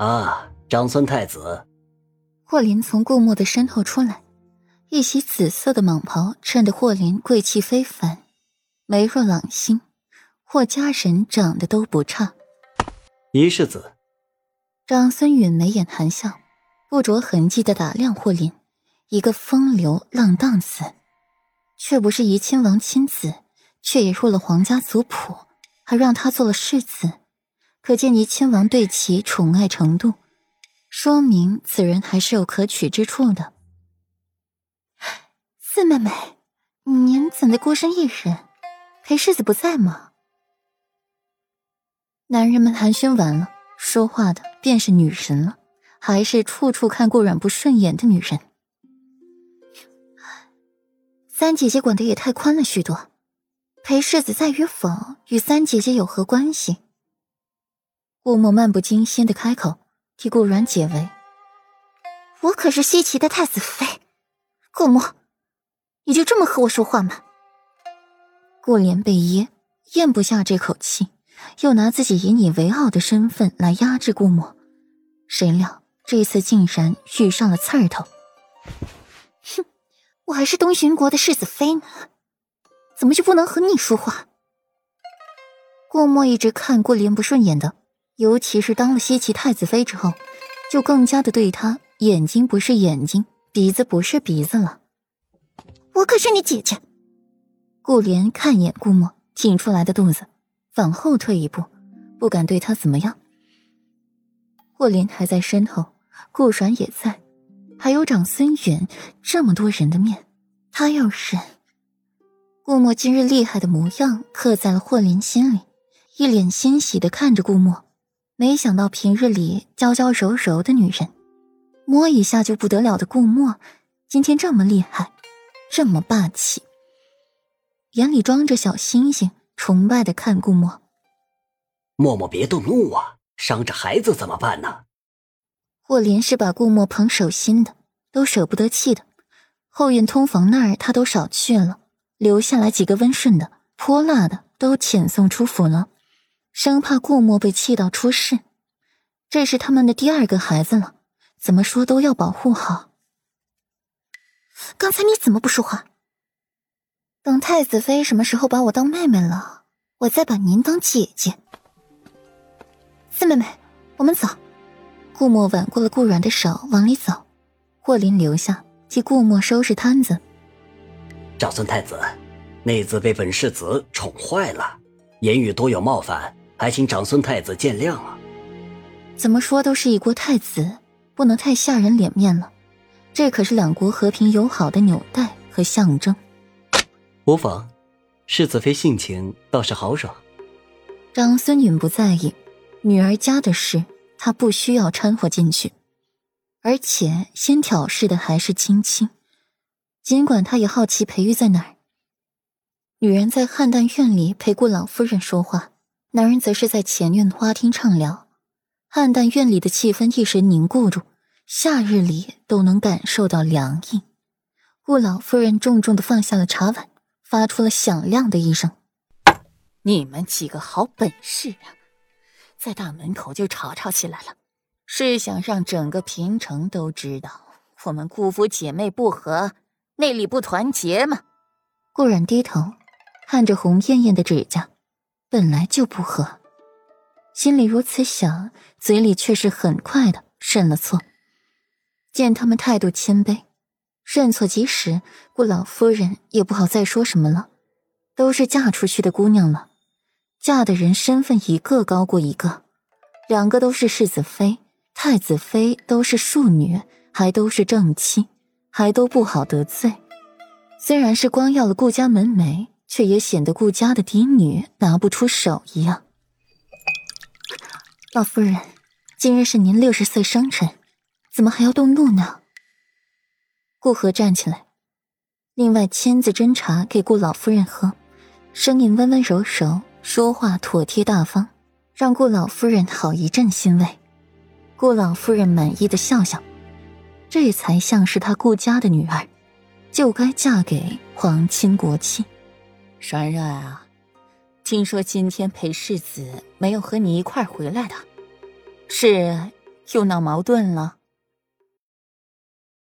啊，长孙太子。霍林从顾墨的身后出来，一袭紫色的蟒袍衬得霍林贵气非凡，眉若朗星。霍家人长得都不差。一世子。长孙允眉眼含笑，不着痕迹的打量霍林，一个风流浪荡子，却不是怡亲王亲子，却也入了皇家族谱，还让他做了世子，可见怡亲王对其宠爱程度。说明此人还是有可取之处的。四妹妹，您怎的孤身一人？裴世子不在吗？男人们寒暄完了，说话的便是女神了，还是处处看顾阮不顺眼的女人。三姐姐管的也太宽了许多，裴世子在与否，与三姐姐有何关系？顾墨漫不经心的开口。替顾阮解围，我可是西岐的太子妃，顾墨，你就这么和我说话吗？顾莲被噎，咽不下这口气，又拿自己引以为傲的身份来压制顾墨，谁料这次竟然遇上了刺儿头。哼，我还是东巡国的世子妃呢，怎么就不能和你说话？顾墨一直看顾莲不顺眼的。尤其是当了西岐太子妃之后，就更加的对他眼睛不是眼睛，鼻子不是鼻子了。我可是你姐姐。顾莲看一眼顾墨挺出来的肚子，往后退一步，不敢对他怎么样。霍林还在身后，顾阮也在，还有长孙远，这么多人的面，他要忍。顾墨今日厉害的模样刻在了霍林心里，一脸欣喜的看着顾墨。没想到平日里娇娇柔柔的女人，摸一下就不得了的顾墨，今天这么厉害，这么霸气，眼里装着小星星，崇拜的看顾墨。默默别动怒啊，伤着孩子怎么办呢？霍林是把顾墨捧手心的，都舍不得气的。后院通房那儿他都少去了，留下来几个温顺的、泼辣的，都遣送出府了。生怕顾墨被气到出事，这是他们的第二个孩子了，怎么说都要保护好。刚才你怎么不说话？等太子妃什么时候把我当妹妹了，我再把您当姐姐。四妹妹，我们走。顾墨挽过了顾阮的手，往里走。霍林留下替顾墨收拾摊子。长孙太子，内子被本世子宠坏了，言语多有冒犯。还请长孙太子见谅啊！怎么说都是一国太子，不能太下人脸面了。这可是两国和平友好的纽带和象征。无妨，世子妃性情倒是豪爽。长孙允不在意，女儿家的事他不需要掺和进去。而且先挑事的还是青青，尽管他也好奇裴玉在哪儿。女人在汉淡院里陪顾老夫人说话。男人则是在前院花厅畅聊，暗淡院里的气氛一时凝固住，夏日里都能感受到凉意。顾老夫人重重的放下了茶碗，发出了响亮的一声：“你们几个好本事啊，在大门口就吵吵起来了，是想让整个平城都知道我们顾府姐妹不和，内里不团结吗？”顾然低头，看着红艳艳的指甲。本来就不和，心里如此想，嘴里却是很快的认了错。见他们态度谦卑，认错及时，顾老夫人也不好再说什么了。都是嫁出去的姑娘了，嫁的人身份一个高过一个，两个都是世子妃、太子妃，都是庶女，还都是正妻，还都不好得罪。虽然是光要了顾家门楣。却也显得顾家的嫡女拿不出手一样。老夫人，今日是您六十岁生辰，怎么还要动怒呢？顾河站起来，另外亲自斟茶给顾老夫人喝，声音温温柔柔，说话妥帖大方，让顾老夫人好一阵欣慰。顾老夫人满意的笑笑，这才像是她顾家的女儿，就该嫁给皇亲国戚。软软啊，听说今天裴世子没有和你一块回来的，是又闹矛盾了？